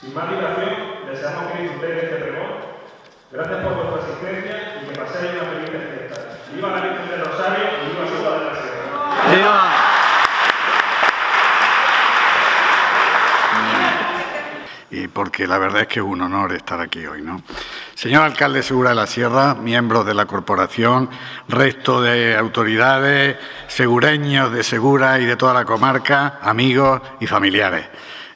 Sin más dilación, deseamos que disfrutéis de este pregón. Gracias por vuestra asistencia y que paséis una feliz fiesta. ¡Viva la Virgen del Rosario y viva Segura de la Sierra! ¡Viva! Y porque la verdad es que es un honor estar aquí hoy, ¿no? Señor alcalde Segura de la Sierra, miembros de la corporación, resto de autoridades, segureños de Segura y de toda la comarca, amigos y familiares.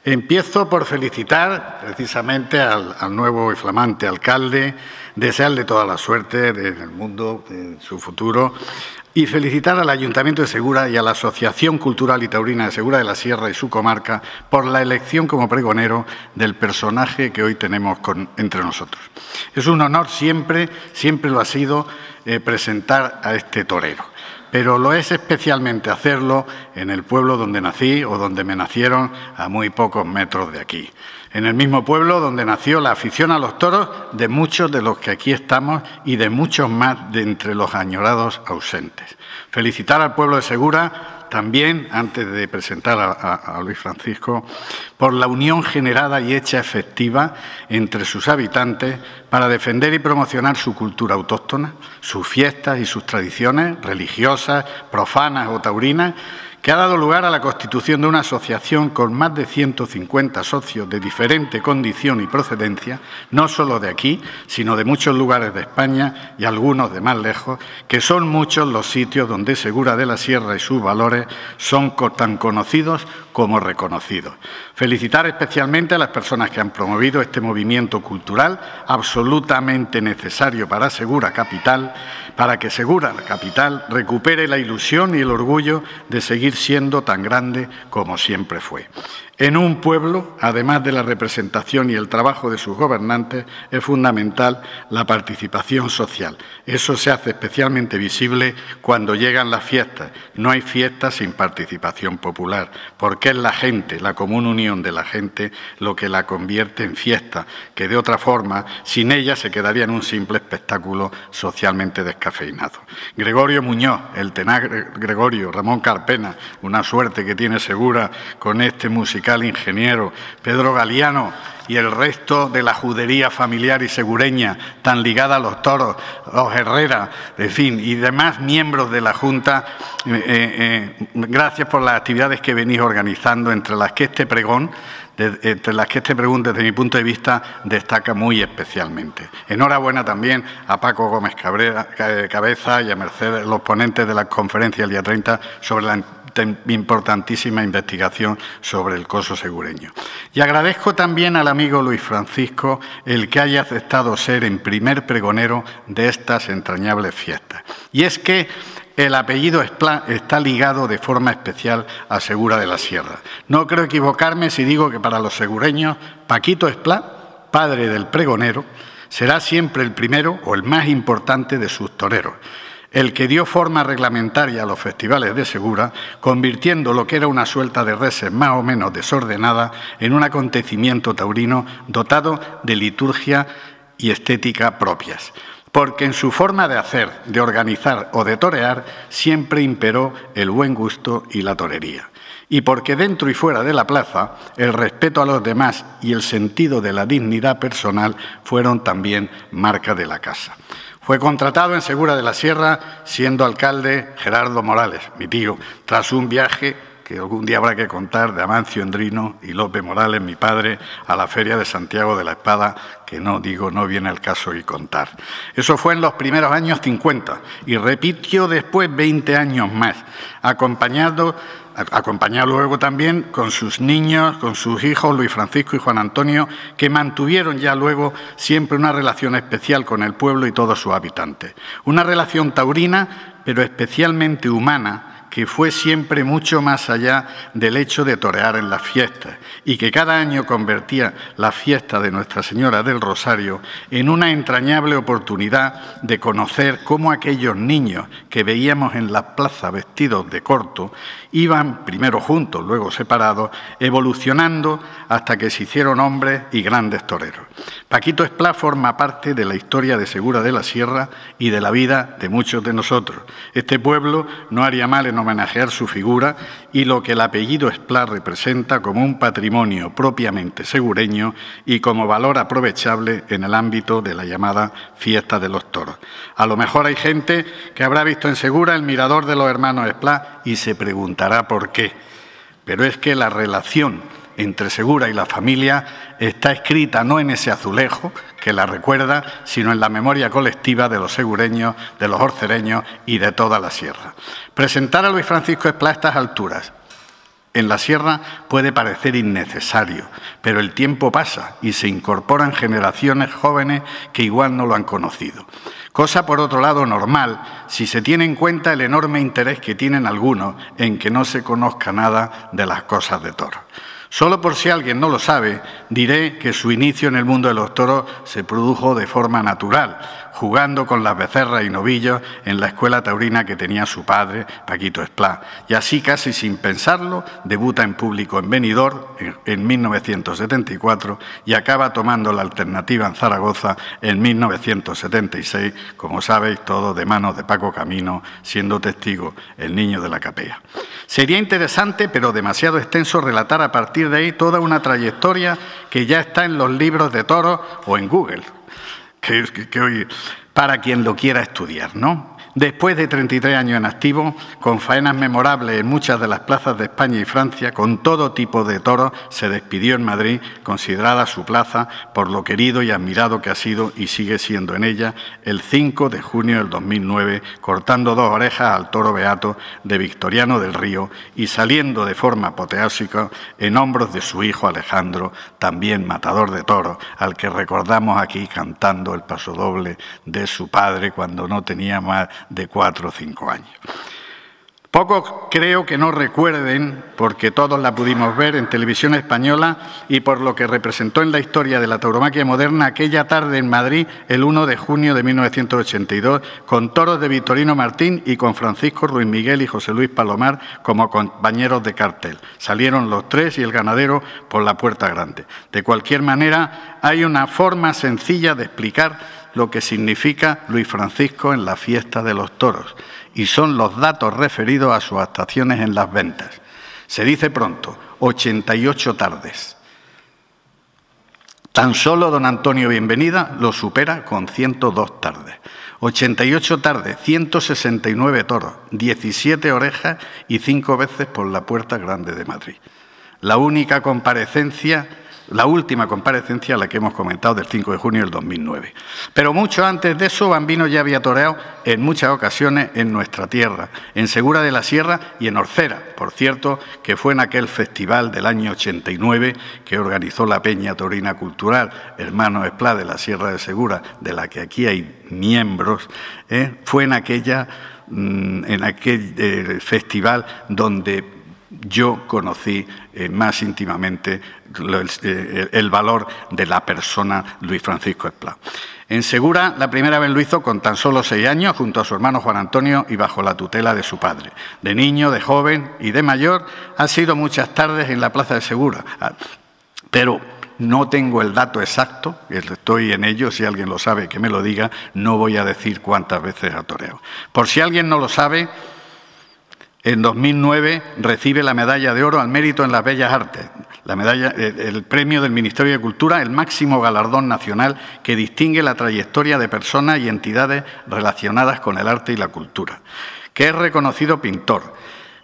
Empiezo por felicitar precisamente al, nuevo y flamante alcalde, desearle toda la suerte del mundo, de su futuro, y felicitar al Ayuntamiento de Segura y a la Asociación Cultural y Taurina de Segura de la Sierra y su comarca por la elección como pregonero del personaje que hoy tenemos entre nosotros. Es un honor siempre, siempre lo ha sido, eh, presentar a este torero pero lo es especialmente hacerlo en el pueblo donde nací o donde me nacieron a muy pocos metros de aquí. En el mismo pueblo donde nació la afición a los toros de muchos de los que aquí estamos y de muchos más de entre los añorados ausentes. Felicitar al pueblo de Segura también, antes de presentar a, Luis Francisco, por la unión generada y hecha efectiva entre sus habitantes para defender y promocionar su cultura autóctona, sus fiestas y sus tradiciones religiosas, profanas o taurinas, que ha dado lugar a la constitución de una asociación con más de 150 socios de diferente condición y procedencia, no solo de aquí, sino de muchos lugares de España y algunos de más lejos, que son muchos los sitios donde Segura de la Sierra y sus valores son tan conocidos como reconocidos. Felicitar especialmente a las personas que han promovido este movimiento cultural absolutamente necesario para Segura Capital, para que Segura Capital recupere la ilusión y el orgullo de seguir siendo tan grande como siempre fue. En un pueblo, además de la representación y el trabajo de sus gobernantes, es fundamental la participación social. Eso se hace especialmente visible cuando llegan las fiestas. No hay fiestas sin participación popular, porque es la gente, la común unión de la gente, lo que la convierte en fiesta, que de otra forma, sin ella, se quedaría en un simple espectáculo socialmente descafeinado. Gregorio Muñoz, el tenaz Gregorio, Ramón Carpena, una suerte que tiene segura con este musical ingeniero, Pedro Galiano y el resto de la judería familiar y segureña, tan ligada a los toros, los Herrera, en fin, y demás miembros de la Junta, eh, eh, gracias por las actividades que venís organizando, entre las que este pregón, de, entre las que este pregón, desde mi punto de vista, destaca muy especialmente. Enhorabuena también a Paco Gómez Cabrera, Cabeza y a Mercedes, los ponentes de la conferencia el día 30 sobre la importantísima investigación sobre el coso segureño. Y agradezco también al amigo Luis Francisco el que haya aceptado ser en primer pregonero de estas entrañables fiestas. Y es que el apellido está ligado de forma especial a Segura de la Sierra. No creo equivocarme si digo que para los segureños Paquito Esplá, padre del pregonero, será siempre el primero o el más importante de sus toreros el que dio forma reglamentaria a los festivales de Segura, convirtiendo lo que era una suelta de reses más o menos desordenada en un acontecimiento taurino dotado de liturgia y estética propias. Porque en su forma de hacer, de organizar o de torear siempre imperó el buen gusto y la torería. Y porque dentro y fuera de la plaza el respeto a los demás y el sentido de la dignidad personal fueron también marca de la casa. Fue contratado en Segura de la Sierra, siendo alcalde Gerardo Morales, mi tío, tras un viaje que algún día habrá que contar de Amancio Endrino y López Morales, mi padre, a la Feria de Santiago de la Espada, que no digo, no viene al caso y contar. Eso fue en los primeros años 50 y repitió después 20 años más, acompañado acompañado luego también con sus niños, con sus hijos Luis Francisco y Juan Antonio, que mantuvieron ya luego siempre una relación especial con el pueblo y todos sus habitantes. Una relación taurina, pero especialmente humana, que fue siempre mucho más allá del hecho de torear en las fiestas y que cada año convertía la fiesta de Nuestra Señora del Rosario en una entrañable oportunidad de conocer cómo aquellos niños que veíamos en la plaza vestidos de corto iban, primero juntos, luego separados, evolucionando hasta que se hicieron hombres y grandes toreros. Paquito Esplá forma parte de la historia de Segura de la Sierra y de la vida de muchos de nosotros. Este pueblo no haría mal en homenajear su figura y lo que el apellido Esplá representa como un patrimonio propiamente segureño y como valor aprovechable en el ámbito de la llamada fiesta de los toros. A lo mejor hay gente que habrá visto en Segura el mirador de los hermanos Esplá y se preguntará por qué. Pero es que la relación entre Segura y la familia está escrita no en ese azulejo que la recuerda, sino en la memoria colectiva de los segureños, de los orcereños y de toda la sierra. Presentar a Luis Francisco Esplá a estas alturas en la sierra puede parecer innecesario, pero el tiempo pasa y se incorporan generaciones jóvenes que igual no lo han conocido. Cosa, por otro lado, normal si se tiene en cuenta el enorme interés que tienen algunos en que no se conozca nada de las cosas de toro. Solo por si alguien no lo sabe, diré que su inicio en el mundo de los toros se produjo de forma natural, jugando con las becerras y novillos en la escuela taurina que tenía su padre, Paquito Esplá. Y así, casi sin pensarlo, debuta en público en Benidorm en 1974 y acaba tomando la alternativa en Zaragoza en 1976, como sabéis todo de manos de Paco Camino, siendo testigo el niño de la capea. Sería interesante, pero demasiado extenso, relatar a partir de ahí toda una trayectoria que ya está en los libros de toros o en Google que, hoy, para quien lo quiera estudiar, ¿no? Después de 33 años en activo, con faenas memorables en muchas de las plazas de España y Francia, con todo tipo de toros, se despidió en Madrid, considerada su plaza por lo querido y admirado que ha sido y sigue siendo en ella, el 5 de junio del 2009, cortando dos orejas al toro beato de Victoriano del Río y saliendo de forma apoteósica en hombros de su hijo Alejandro, también matador de toros, al que recordamos aquí cantando el pasodoble de su padre cuando no tenía más de cuatro o cinco años. Pocos creo que no recuerden, porque todos la pudimos ver en televisión española y por lo que representó en la historia de la tauromaquia moderna aquella tarde en Madrid, el 1 de junio de 1982, con toros de Victorino Martín y con Francisco Ruiz Miguel y José Luis Palomar como compañeros de cartel. Salieron los tres y el ganadero por la puerta grande. De cualquier manera, hay una forma sencilla de explicar lo que significa Luis Francisco en la fiesta de los toros, y son los datos referidos a sus actuaciones en las ventas. Se dice pronto, 88 tardes. Tan solo don Antonio Bienvenida lo supera con 102 tardes. 88 tardes, 169 toros, 17 orejas y cinco veces por la Puerta Grande de Madrid. La única comparecencia la última comparecencia, la que hemos comentado, del 5 de junio del 2009. Pero mucho antes de eso, Bambino ya había toreado en muchas ocasiones en nuestra tierra, en Segura de la Sierra y en Orcera, por cierto, que fue en aquel festival del año 89 que organizó la Peña Torina Cultural, hermano Esplá de la Sierra de Segura, de la que aquí hay miembros, ¿eh? fue en aquella mm, en aquel eh, festival donde yo conocí eh, más íntimamente eh, el, valor de la persona Luis Francisco Esplá. En Segura, la primera vez lo hizo con tan solo seis años, junto a su hermano Juan Antonio y bajo la tutela de su padre. De niño, de joven y de mayor, ha sido muchas tardes en la plaza de Segura. Ah, pero no tengo el dato exacto, estoy en ello, si alguien lo sabe que me lo diga, no voy a decir cuántas veces ha toreado. Por si alguien no lo sabe, en 2009 recibe la medalla de oro al mérito en las bellas artes, la medalla, el premio del Ministerio de Cultura, el máximo galardón nacional que distingue la trayectoria de personas y entidades relacionadas con el arte y la cultura, que es reconocido pintor,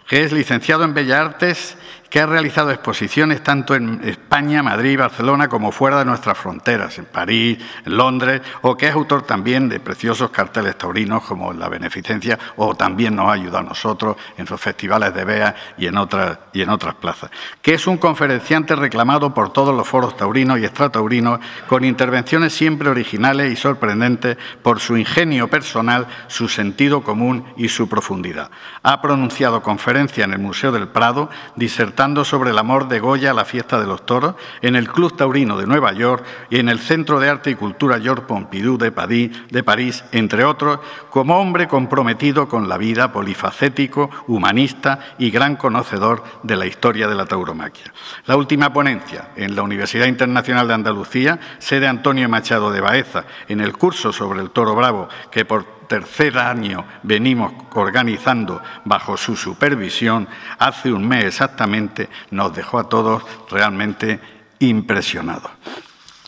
que es licenciado en Bellas Artes que ha realizado exposiciones tanto en España, Madrid, Barcelona, como fuera de nuestras fronteras, en París, en Londres, o que es autor también de preciosos carteles taurinos como La Beneficencia, o también nos ha ayudado a nosotros en los festivales de BEA y en otras, y en otras plazas. Que es un conferenciante reclamado por todos los foros taurinos y extrataurinos, con intervenciones siempre originales y sorprendentes por su ingenio personal, su sentido común y su profundidad. Ha pronunciado conferencia en el Museo del Prado, disertando sobre el amor de Goya a la fiesta de los toros, en el Club Taurino de Nueva York y en el Centro de Arte y Cultura Georges Pompidou de París, entre otros, como hombre comprometido con la vida, polifacético, humanista y gran conocedor de la historia de la tauromaquia. La última ponencia en la Universidad Internacional de Andalucía, sede Antonio Machado de Baeza, en el curso sobre el toro bravo, que por tercer año venimos organizando bajo su supervisión, hace un mes exactamente nos dejó a todos realmente impresionados.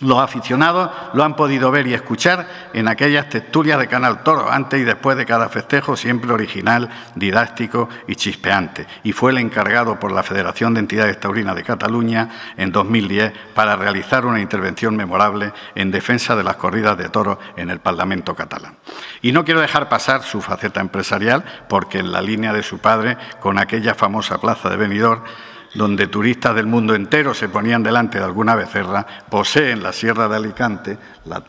Los aficionados lo han podido ver y escuchar en aquellas texturas de Canal Toro, antes y después de cada festejo, siempre original, didáctico y chispeante. Y fue el encargado por la Federación de Entidades Taurinas de Cataluña en 2010 para realizar una intervención memorable en defensa de las corridas de toros en el Parlamento catalán. Y no quiero dejar pasar su faceta empresarial, porque en la línea de su padre, con aquella famosa plaza de Benidorm, donde turistas del mundo entero se ponían delante de alguna becerra, posee en la Sierra de Alicante la,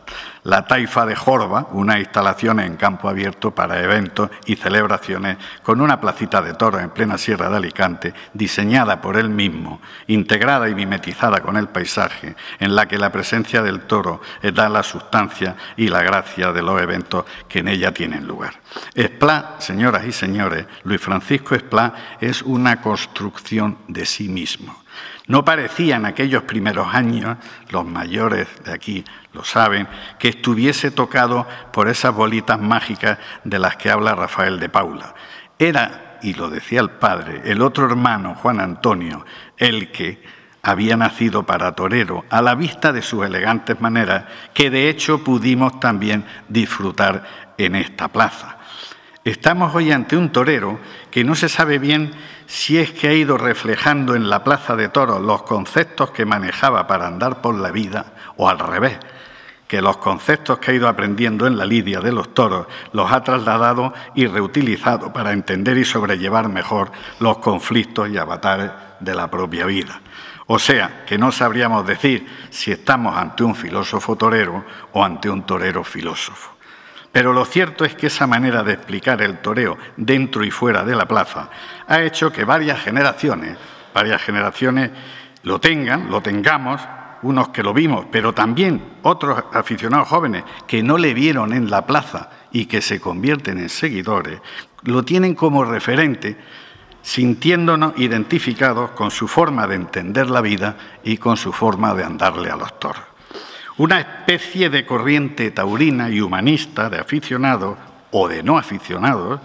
Taifa de Jorba, una instalación en campo abierto para eventos y celebraciones con una placita de toro en plena Sierra de Alicante, diseñada por él mismo, integrada y mimetizada con el paisaje, en la que la presencia del toro da la sustancia y la gracia de los eventos que en ella tienen lugar. Esplá, señoras y señores, Luis Francisco Esplá es una construcción de sí mismo. No parecía en aquellos primeros años, los mayores de aquí lo saben, que estuviese tocado por esas bolitas mágicas de las que habla Rafael de Paula. Era, y lo decía el padre, el otro hermano, Juan Antonio, el que había nacido para torero, a la vista de sus elegantes maneras, que de hecho pudimos también disfrutar en esta plaza. Estamos hoy ante un torero que no se sabe bien si es que ha ido reflejando en la plaza de toros los conceptos que manejaba para andar por la vida o al revés, que los conceptos que ha ido aprendiendo en la lidia de los toros los ha trasladado y reutilizado para entender y sobrellevar mejor los conflictos y avatares de la propia vida. O sea, que no sabríamos decir si estamos ante un filósofo torero o ante un torero filósofo. Pero lo cierto es que esa manera de explicar el toreo dentro y fuera de la plaza ha hecho que varias generaciones, varias generaciones lo tengan, lo tengamos, unos que lo vimos, pero también otros aficionados jóvenes que no le vieron en la plaza y que se convierten en seguidores, lo tienen como referente, sintiéndonos identificados con su forma de entender la vida y con su forma de andarle a los toros una especie de corriente taurina y humanista de aficionados o de no aficionados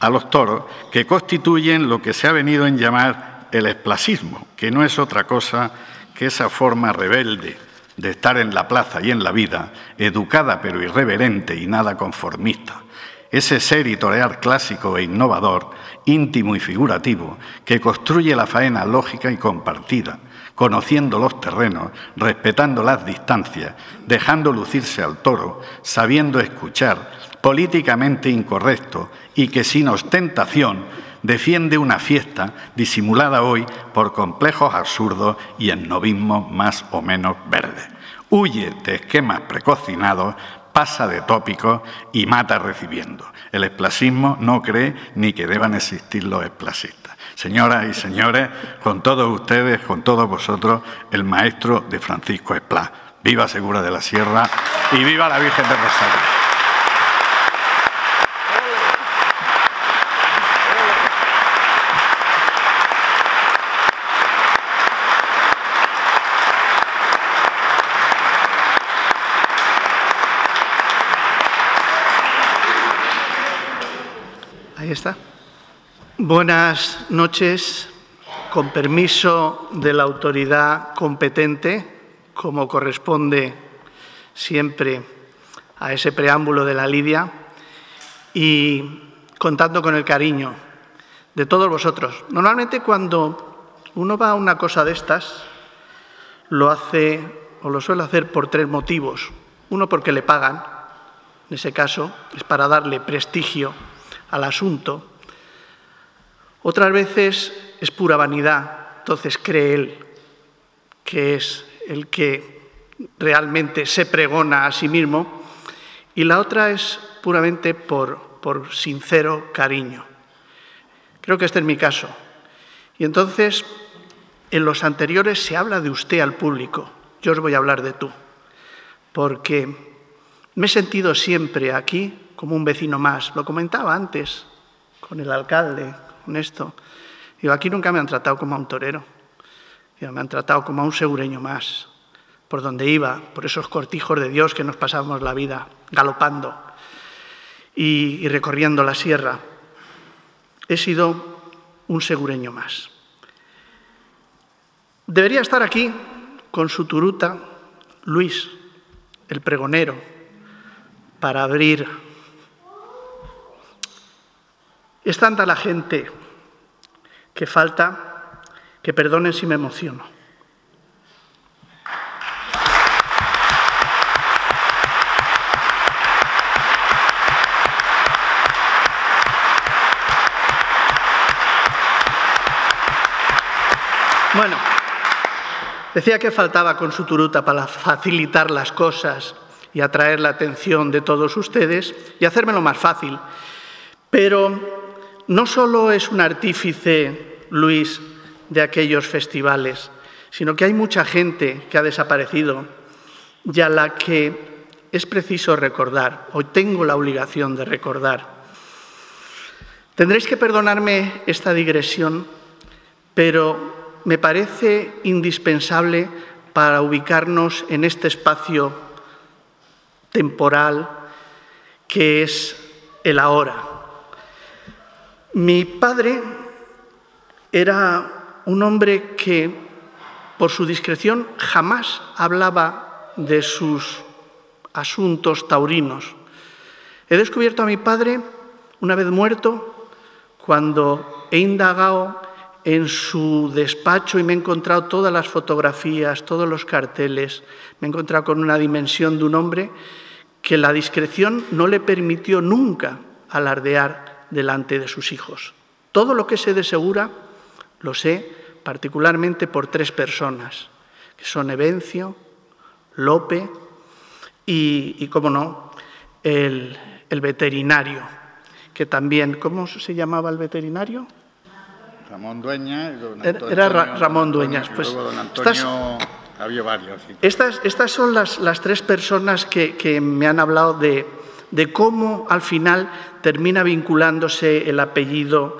a los toros que constituyen lo que se ha venido en llamar el esplasismo, que no es otra cosa que esa forma rebelde de estar en la plaza y en la vida, educada pero irreverente y nada conformista, ese ser y torear clásico e innovador, íntimo y figurativo, que construye la faena lógica y compartida, conociendo los terrenos, respetando las distancias, dejando lucirse al toro, sabiendo escuchar, políticamente incorrecto y que sin ostentación defiende una fiesta disimulada hoy por complejos absurdos y en novismo más o menos verdes. Huye de esquemas precocinados, pasa de tópicos y mata recibiendo. El esplasismo no cree ni que deban existir los esplasistas. Señoras y señores, con todos ustedes, con todos vosotros, el maestro de Francisco Esplá. Viva Segura de la Sierra y viva la Virgen de Rosario. Ahí está. Buenas noches. Con permiso de la autoridad competente, como corresponde siempre a ese preámbulo de la Lidia, y contando con el cariño de todos vosotros. Normalmente cuando uno va a una cosa de estas, lo hace o lo suele hacer por tres motivos. Uno porque le pagan, en ese caso es para darle prestigio al asunto otras veces es pura vanidad, entonces cree él que es el que realmente se pregona a sí mismo, y la otra es puramente por, por sincero cariño. Creo que este es mi caso. Y entonces, en los anteriores se habla de usted al público, yo os voy a hablar de tú, porque me he sentido siempre aquí como un vecino más, lo comentaba antes con el alcalde, esto. Digo, aquí nunca me han tratado como a un torero, me han tratado como a un segureño más, por donde iba, por esos cortijos de Dios que nos pasamos la vida galopando. y, recorriendo la sierra. He sido un segureño más. Debería estar aquí con su turuta Luis, el pregonero, para abrir. Es tanta la gente que falta que perdonen si me emociono. Bueno, decía que faltaba con su turuta para facilitar las cosas y atraer la atención de todos ustedes y hacérmelo más fácil. Pero no solo es un artífice, Luis, de aquellos festivales, sino que hay mucha gente que ha desaparecido y a la que es preciso recordar, o tengo la obligación de recordar. Tendréis que perdonarme esta digresión, pero me parece indispensable para ubicarnos en este espacio temporal que es el ahora. Mi padre era un hombre que, por su discreción, jamás hablaba de sus asuntos taurinos. He descubierto a mi padre, una vez muerto, cuando he indagado en su despacho y me he encontrado todas las fotografías, todos los carteles, me he encontrado con una dimensión de un hombre que la discreción no le permitió nunca alardear delante de sus hijos. Todo lo que sé de Segura lo sé particularmente por tres personas, que son Evencio, Lope y, y como no, el, el veterinario, que también, ¿cómo se llamaba el veterinario? Ramón Dueña. era Ramón Dueñas. Pues, don Antonio, había varios. Estas, estas, son las, las tres personas que, que, me han hablado de, de cómo al final termina vinculándose el apellido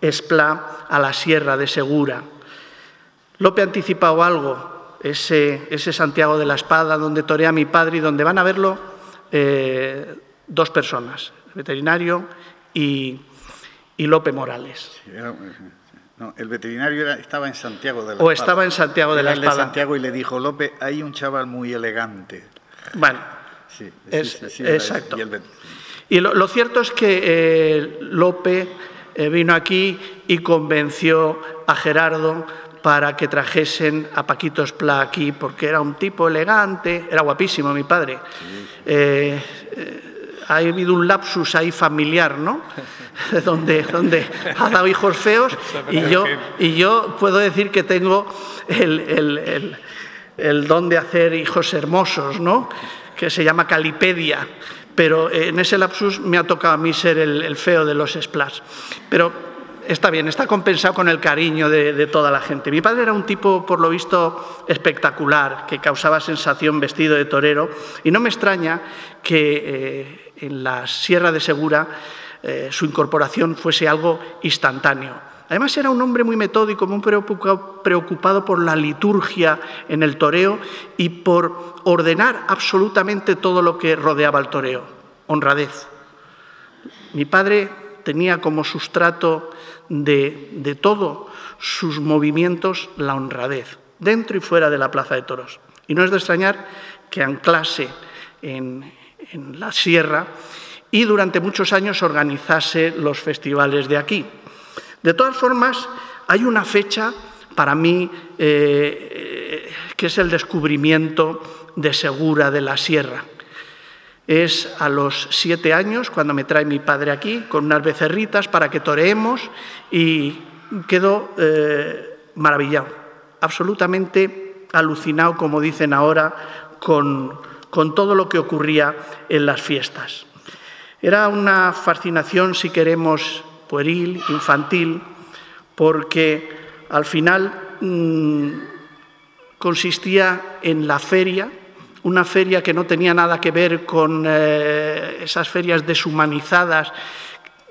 Esplá a la Sierra de Segura. Lope ha anticipado algo, ese, ese Santiago de la Espada, donde torea mi padre y donde van a verlo eh, dos personas, el veterinario y, y Lope Morales. Sí, era, no, el veterinario era, estaba en Santiago de la O estaba en Santiago de la Espada. de Santiago y le dijo, Lope, hay un chaval muy elegante. Bueno, sí, es, sí, sí, exacto. Y, el, y lo, lo, cierto es que eh, Lope eh, vino aquí y convenció a Gerardo para que trajesen a Paquito Esplá aquí, porque era un tipo elegante, era guapísimo mi padre. Eh, ha habido un lapsus ahí familiar, ¿no? donde, donde ha dado hijos feos y yo, y yo puedo decir que tengo el, el, el, el don de hacer hijos hermosos, ¿no? Que se llama calipedia, pero en ese lapsus me ha tocado a mí ser el, feo de los splash. Pero está bien, está compensado con el cariño de, de, toda la gente. Mi padre era un tipo, por lo visto, espectacular, que causaba sensación vestido de torero, y no me extraña que eh, en la Sierra de Segura eh, su incorporación fuese algo instantáneo. Además era un hombre muy metódico, muy preocupado por la liturgia en el toreo y por ordenar absolutamente todo lo que rodeaba el toreo. Honradez. Mi padre tenía como sustrato de, de todos sus movimientos la honradez, dentro y fuera de la plaza de toros. Y no es de extrañar que anclase en, en la sierra y durante muchos años organizase los festivales de aquí. De todas formas, hay una fecha para mí eh, que es el descubrimiento de Segura de la Sierra. Es a los siete años cuando me trae mi padre aquí con unas becerritas para que toreemos y quedo eh, maravillado, absolutamente alucinado, como dicen ahora, con, con todo lo que ocurría en las fiestas. Era una fascinación, si queremos, pueril, infantil, porque al final mmm, consistía en la feria, una feria que no tenía nada que ver con eh, esas ferias deshumanizadas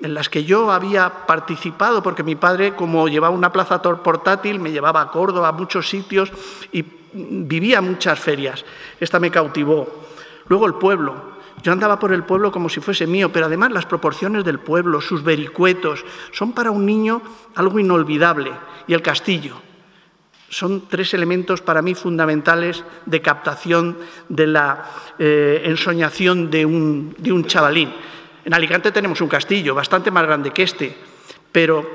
en las que yo había participado, porque mi padre, como llevaba una plaza portátil, me llevaba a Córdoba, a muchos sitios, y vivía muchas ferias. Esta me cautivó. Luego el pueblo. Yo andaba por el pueblo como si fuese mío, pero además las proporciones del pueblo, sus vericuetos, son para un niño algo inolvidable. Y el castillo. Son tres elementos para mí fundamentales de captación de la eh, ensoñación de un, de un chavalín. En Alicante tenemos un castillo bastante más grande que este, pero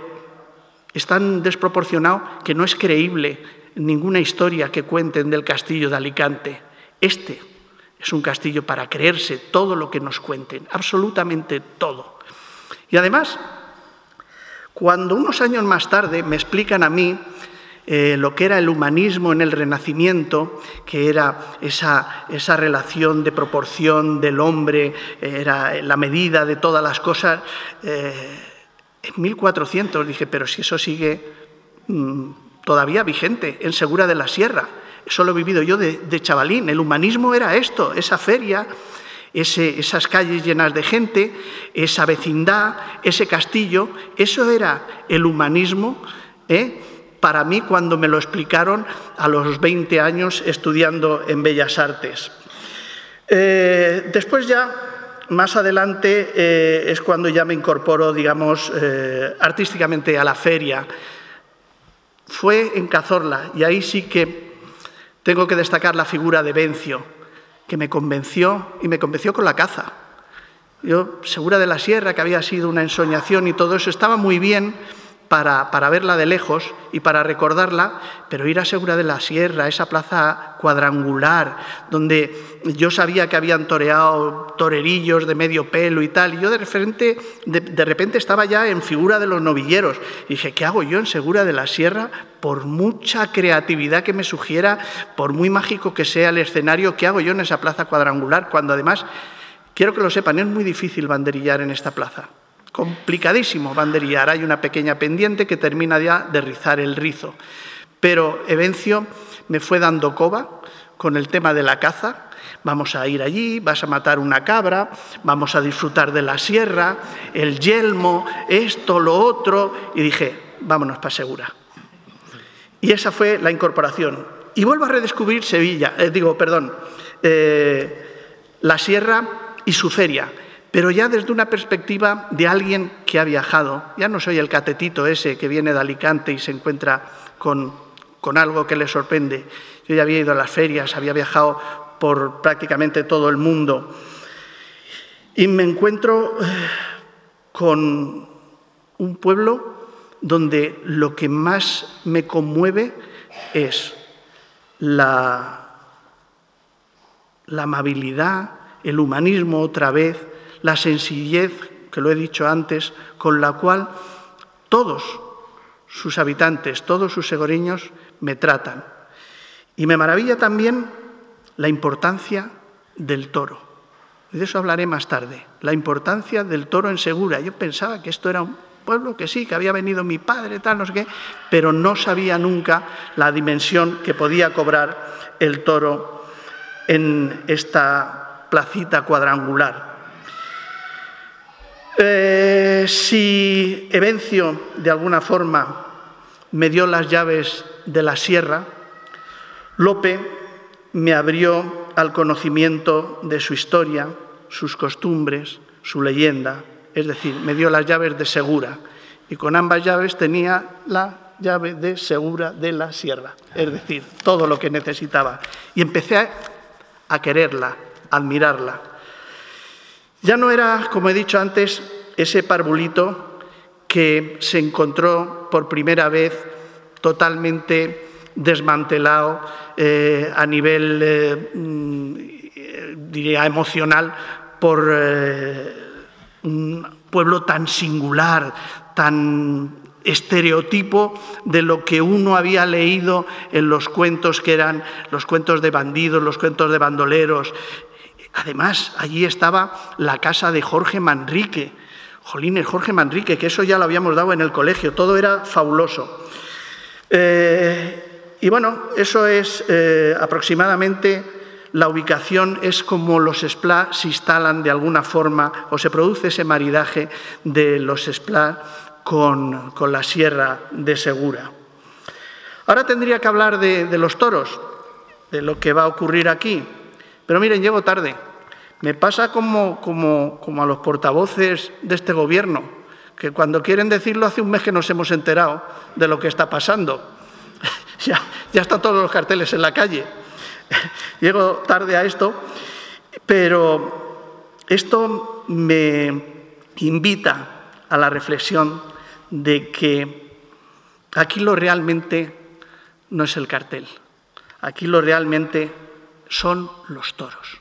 es tan desproporcionado que no es creíble ninguna historia que cuenten del castillo de Alicante. Este es un castillo para creerse todo lo que nos cuenten, absolutamente todo. Y además, cuando unos años más tarde me explican a mí eh, lo que era el humanismo en el Renacimiento, que era esa, esa relación de proporción del hombre, era la medida de todas las cosas, eh, en 1400 dije, pero si eso sigue mm, todavía vigente en Segura de la Sierra. Eso lo he vivido yo de, chavalín. El humanismo era esto, esa feria, esas calles llenas de gente, esa vecindad, ese castillo. Eso era el humanismo. ¿eh? Para mí, cuando me lo explicaron a los 20 años estudiando en Bellas Artes. Eh, después ya, más adelante, eh, es cuando ya me incorporo, digamos, artísticamente a la feria. Fue en Cazorla y ahí sí que tengo que destacar la figura de Bencio, que me convenció y me convenció con la caza. Yo, segura de la sierra, que había sido una ensoñación y todo eso, estaba muy bien, para, verla de lejos y para recordarla, pero ir a Segura de la Sierra, esa plaza cuadrangular, donde yo sabía que habían toreado torerillos de medio pelo y tal, y yo de, repente, de, repente estaba ya en figura de los novilleros. Y dije, ¿qué hago yo en Segura de la Sierra? Por mucha creatividad que me sugiera, por muy mágico que sea el escenario, ¿qué hago yo en esa plaza cuadrangular? Cuando además, quiero que lo sepan, es muy difícil banderillar en esta plaza complicadísimo banderillar. Hay una pequeña pendiente que termina ya de rizar el rizo. Pero Evencio me fue dando coba con el tema de la caza. Vamos a ir allí, vas a matar una cabra, vamos a disfrutar de la sierra, el yelmo, esto, lo otro. Y dije, vámonos para Segura. Y esa fue la incorporación. Y vuelvo a redescubrir Sevilla, eh, digo, perdón, eh, la sierra y su feria pero ya desde una perspectiva de alguien que ha viajado. Ya no soy el catetito ese que viene de Alicante y se encuentra con, algo que le sorprende. Yo ya había ido a las ferias, había viajado por prácticamente todo el mundo y me encuentro eh, con un pueblo donde lo que más me conmueve es la, la amabilidad, el humanismo otra vez, la sencillez, que lo he dicho antes, con la cual todos sus habitantes, todos sus segoreños me tratan. Y me maravilla también la importancia del toro. Y de eso hablaré más tarde. La importancia del toro en Segura. Yo pensaba que esto era un pueblo que sí, que había venido mi padre, tal, no sé qué, pero no sabía nunca la dimensión que podía cobrar el toro en esta placita cuadrangular. Eh, si Evencio, de alguna forma, me dio las llaves de la sierra, Lope me abrió al conocimiento de su historia, sus costumbres, su leyenda, es decir, me dio las llaves de Segura. Y con ambas llaves tenía la llave de Segura de la Sierra, es decir, todo lo que necesitaba. Y empecé a quererla, a admirarla. Ya no era, como he dicho antes, ese parvulito que se encontró por primera vez totalmente desmantelado eh, a nivel, eh, mm, diría, emocional por eh, un pueblo tan singular, tan estereotipo de lo que uno había leído en los cuentos que eran los cuentos de bandidos, los cuentos de bandoleros, Además, allí estaba la casa de Jorge Manrique. Jolines, Jorge Manrique, que eso ya lo habíamos dado en el colegio, todo era fabuloso. Eh, y bueno, eso es eh, aproximadamente la ubicación, es como los SPLA se instalan de alguna forma o se produce ese maridaje de los SPLA con, con la Sierra de Segura. Ahora tendría que hablar de los toros, de lo que va a ocurrir aquí. Pero miren, llego tarde. Me pasa como, a los portavoces de este Gobierno, que cuando quieren decirlo hace un mes que nos hemos enterado de lo que está pasando. ya, ya están todos los carteles en la calle. Llego tarde a esto, pero esto me invita a la reflexión de que aquí lo realmente no es el cartel, aquí lo realmente son los toros.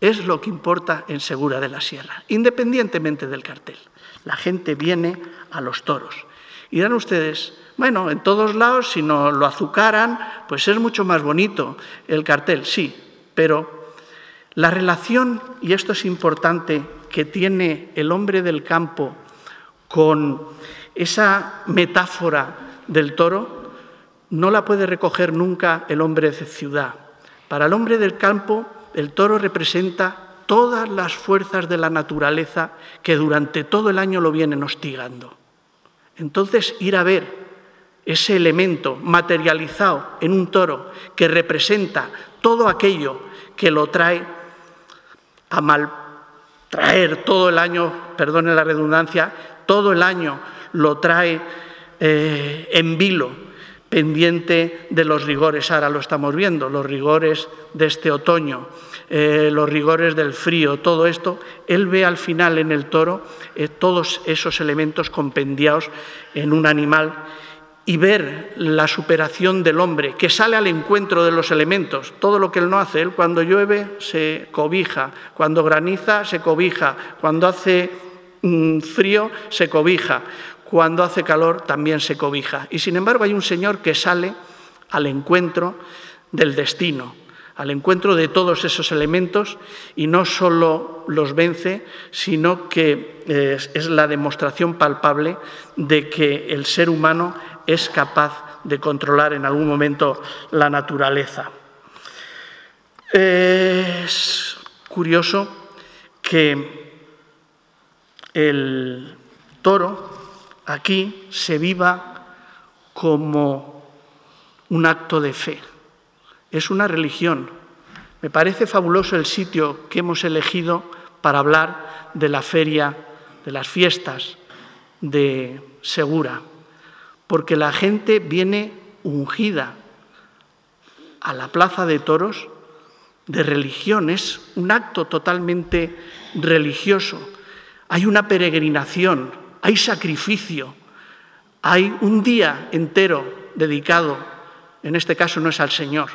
Es lo que importa en Segura de la Sierra, independientemente del cartel. La gente viene a los toros. Y dirán ustedes, bueno, en todos lados, si no lo azucaran, pues es mucho más bonito el cartel, sí, pero la relación, y esto es importante, que tiene el hombre del campo con esa metáfora del toro, no la puede recoger nunca el hombre de ciudad. Para el hombre del campo, el toro representa todas las fuerzas de la naturaleza que durante todo el año lo vienen hostigando. Entonces, ir a ver ese elemento materializado en un toro que representa todo aquello que lo trae a mal traer todo el año, perdone la redundancia, todo el año lo trae eh, en vilo, pendiente de los rigores. Ahora lo estamos viendo, los rigores de este otoño, eh, los rigores del frío, todo esto. Él ve al final en el toro eh, todos esos elementos compendiados en un animal y ver la superación del hombre que sale al encuentro de los elementos, todo lo que él no hace, él cuando llueve se cobija, cuando graniza se cobija, cuando hace mm, frío se cobija, cuando hace calor también se cobija. Y sin embargo hay un Señor que sale al encuentro del destino, al encuentro de todos esos elementos y no solo los vence, sino que eh, es la demostración palpable de que el ser humano es capaz de controlar en algún momento la naturaleza. Es curioso que el toro aquí se viva como un acto de fe. Es una religión. Me parece fabuloso el sitio que hemos elegido para hablar de la feria, de las fiestas de Segura porque la gente viene ungida a la plaza de toros de religión, es un acto totalmente religioso. Hay una peregrinación, hay sacrificio, hay un día entero dedicado, en este caso no es al Señor,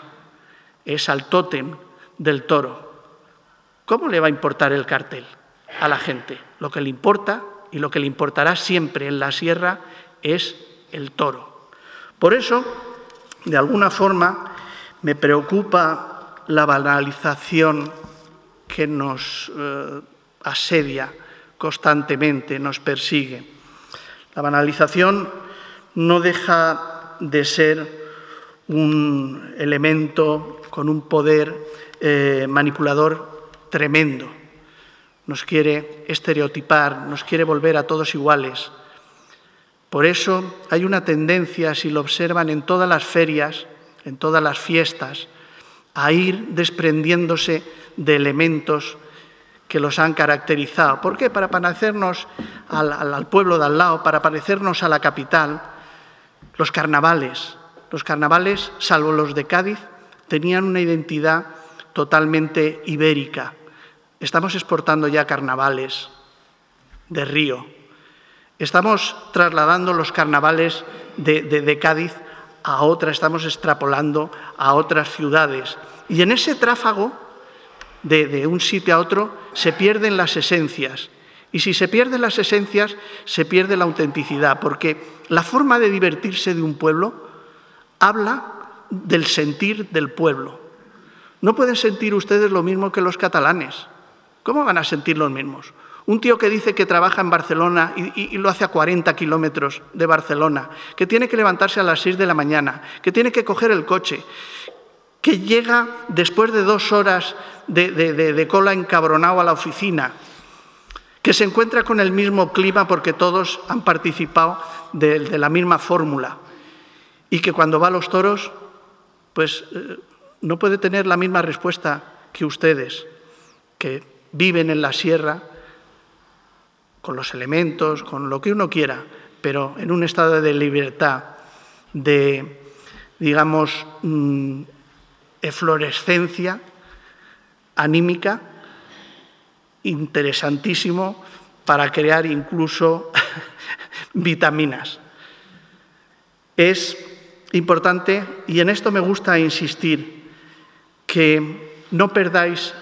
es al tótem del toro. ¿Cómo le va a importar el cartel a la gente? Lo que le importa y lo que le importará siempre en la sierra es el toro. Por eso, de alguna forma, me preocupa la banalización que nos eh, asedia constantemente, nos persigue. La banalización no deja de ser un elemento con un poder eh, manipulador tremendo. Nos quiere estereotipar, nos quiere volver a todos iguales, por eso hay una tendencia, si lo observan en todas las ferias, en todas las fiestas, a ir desprendiéndose de elementos que los han caracterizado. ¿Por qué? Para parecernos al, pueblo de al lado, para parecernos a la capital. Los carnavales, los carnavales, salvo los de Cádiz, tenían una identidad totalmente ibérica. Estamos exportando ya carnavales de Río, Estamos trasladando los carnavales de, Cádiz a otras, estamos extrapolando a otras ciudades. Y en ese tráfago de, un sitio a otro se pierden las esencias. Y si se pierden las esencias, se pierde la autenticidad, porque la forma de divertirse de un pueblo habla del sentir del pueblo. No pueden sentir ustedes lo mismo que los catalanes. ¿Cómo van a sentir los mismos? Un tío que dice que trabaja en Barcelona y, lo hace a 40 kilómetros de Barcelona, que tiene que levantarse a las 6 de la mañana, que tiene que coger el coche, que llega después de dos horas de, cola encabronado a la oficina, que se encuentra con el mismo clima porque todos han participado de, la misma fórmula y que cuando va a los toros, pues eh, no puede tener la misma respuesta que ustedes que viven en la sierra, con los elementos, con lo que uno quiera, pero en un estado de libertad, de, digamos, mm, eflorescencia anímica, interesantísimo para crear incluso vitaminas. Es importante, y en esto me gusta insistir, que no perdáis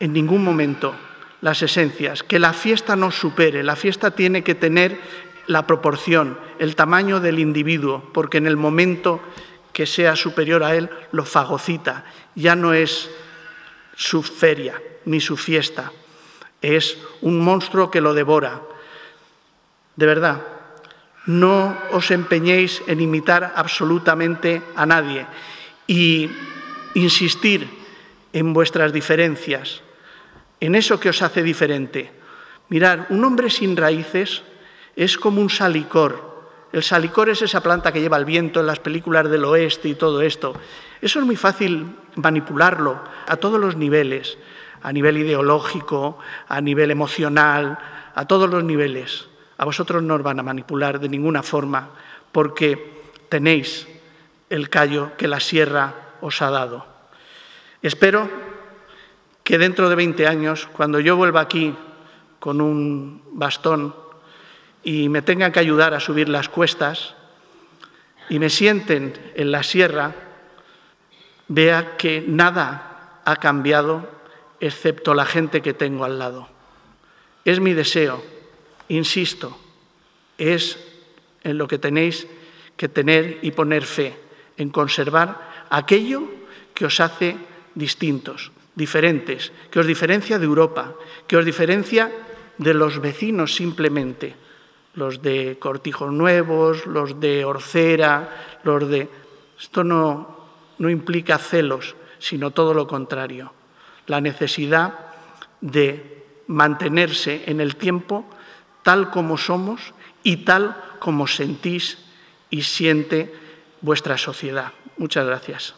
en ningún momento las esencias, que la fiesta no supere, la fiesta tiene que tener la proporción, el tamaño del individuo, porque en el momento que sea superior a él lo fagocita, ya no es su feria ni su fiesta, es un monstruo que lo devora. De verdad, no os empeñéis en imitar absolutamente a nadie y insistir en vuestras diferencias, en eso que os hace diferente. Mirar, un hombre sin raíces es como un salicor. El salicor es esa planta que lleva el viento en las películas del oeste y todo esto. Eso es muy fácil manipularlo a todos los niveles, a nivel ideológico, a nivel emocional, a todos los niveles. A vosotros no os van a manipular de ninguna forma porque tenéis el callo que la sierra os ha dado. Espero que dentro de 20 años, cuando yo vuelva aquí con un bastón y me tengan que ayudar a subir las cuestas y me sienten en la sierra, vea que nada ha cambiado excepto la gente que tengo al lado. Es mi deseo, insisto, es en lo que tenéis que tener y poner fe, en conservar aquello que os hace distintos, diferentes, que os diferencia de Europa, que os diferencia de los vecinos simplemente, los de Cortijos Nuevos, los de Orcera, los de... Esto no, no implica celos, sino todo lo contrario, la necesidad de mantenerse en el tiempo tal como somos y tal como sentís y siente vuestra sociedad. Muchas gracias.